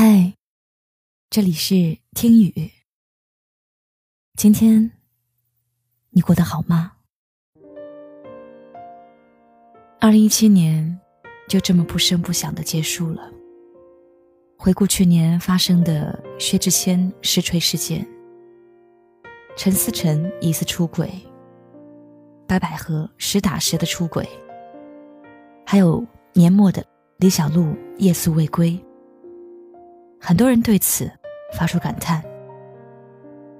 嗨，这里是听雨。今天你过得好吗？二零一七年就这么不声不响的结束了。回顾去年发生的薛之谦实锤事件，陈思诚疑似出轨，白百合实打实的出轨，还有年末的李小璐夜宿未归。很多人对此发出感叹：“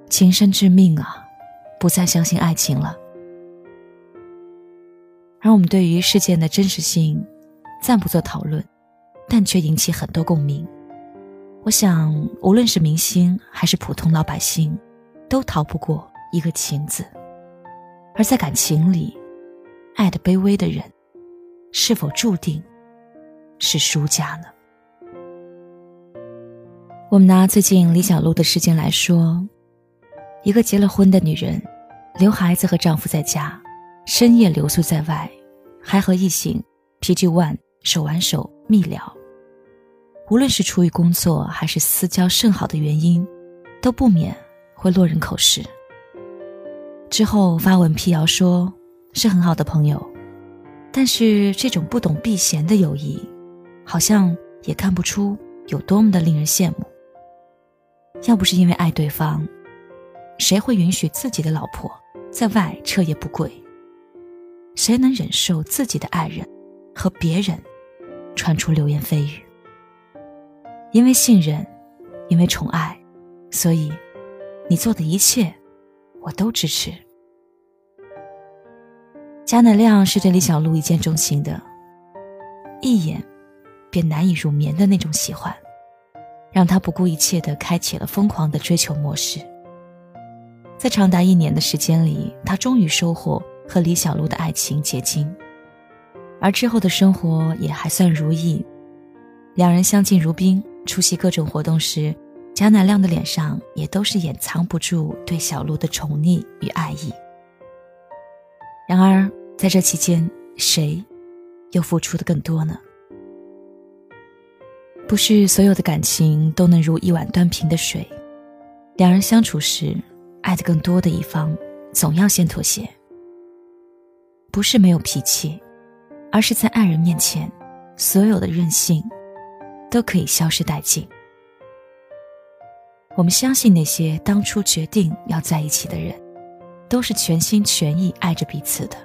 情深致命啊，不再相信爱情了。”而我们对于事件的真实性暂不做讨论，但却引起很多共鸣。我想，无论是明星还是普通老百姓，都逃不过一个“情”字。而在感情里，爱的卑微的人，是否注定是输家呢？我们拿最近李小璐的事件来说，一个结了婚的女人，留孩子和丈夫在家，深夜留宿在外，还和异性 PG One 手挽手密聊。无论是出于工作还是私交甚好的原因，都不免会落人口实。之后发文辟谣说是很好的朋友，但是这种不懂避嫌的友谊，好像也看不出有多么的令人羡慕。要不是因为爱对方，谁会允许自己的老婆在外彻夜不归？谁能忍受自己的爱人和别人传出流言蜚语？因为信任，因为宠爱，所以你做的一切，我都支持。贾乃亮是对李小璐一见钟情的，一眼便难以入眠的那种喜欢。让他不顾一切的开启了疯狂的追求模式。在长达一年的时间里，他终于收获和李小璐的爱情结晶，而之后的生活也还算如意。两人相敬如宾，出席各种活动时，贾乃亮的脸上也都是掩藏不住对小璐的宠溺与爱意。然而，在这期间，谁又付出的更多呢？不是所有的感情都能如一碗端平的水，两人相处时，爱的更多的一方总要先妥协。不是没有脾气，而是在爱人面前，所有的任性都可以消失殆尽。我们相信那些当初决定要在一起的人，都是全心全意爱着彼此的。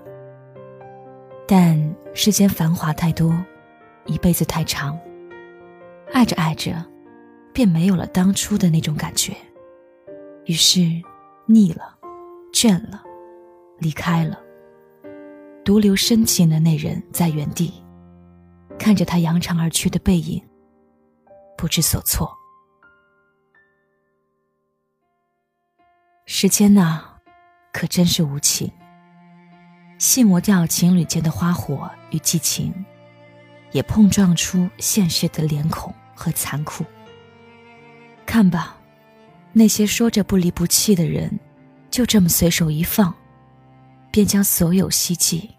但世间繁华太多，一辈子太长。爱着爱着，便没有了当初的那种感觉，于是腻了，倦了，离开了。独留深情的那人在原地，看着他扬长而去的背影，不知所措。时间呐，可真是无情，细磨掉情侣间的花火与激情，也碰撞出现实的脸孔。和残酷。看吧，那些说着不离不弃的人，就这么随手一放，便将所有希冀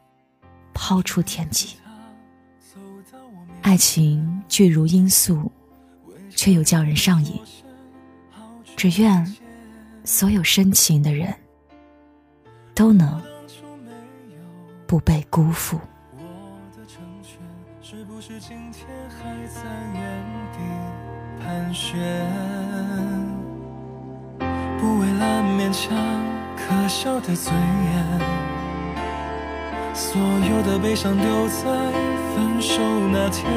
抛出天际。爱情巨如罂粟，却又叫人上瘾。只愿所有深情的人都能不被辜负。不是今天还在原地盘旋，不为了勉强可笑的尊严，所有的悲伤丢在分手那天，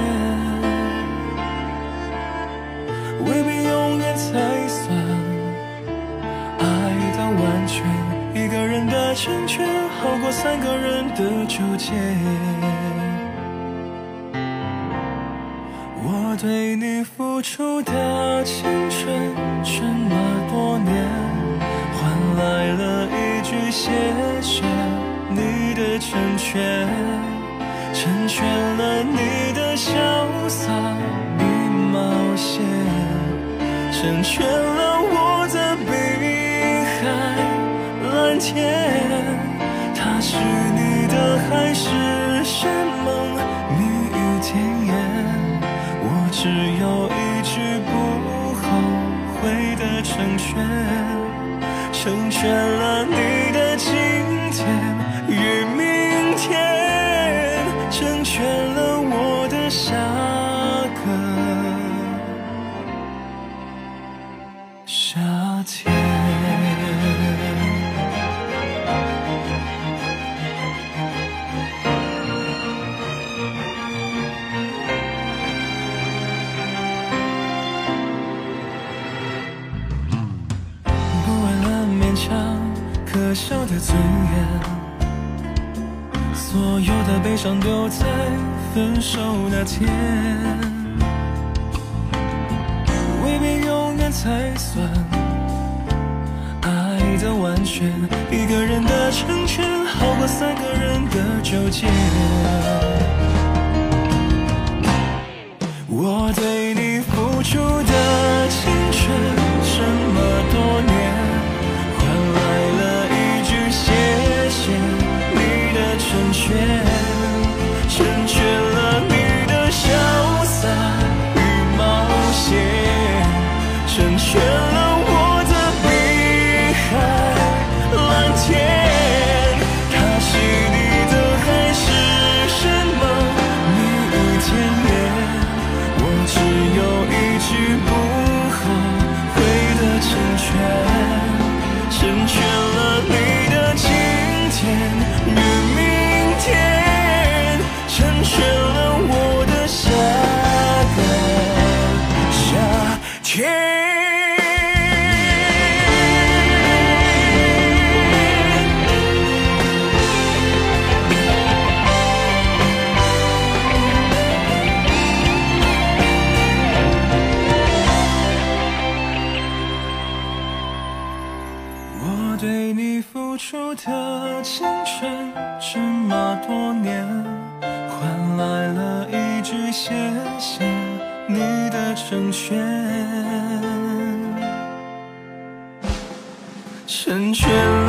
未必永远才算爱到完全，一个人的成全好过三个人的纠结。对你付出的青春这么多年，换来了一句谢谢你的成全，成全了你的潇洒与冒险，成全了我的碧海蓝天。他是只有一句不后悔的成全成全了你笑的尊严，所有的悲伤丢在分手那天，未必永远才算爱的完全。一个人的成全，好过三个人的纠结。我对你付出的青春，出的青春这么多年，换来了一句谢谢你的成全，成全。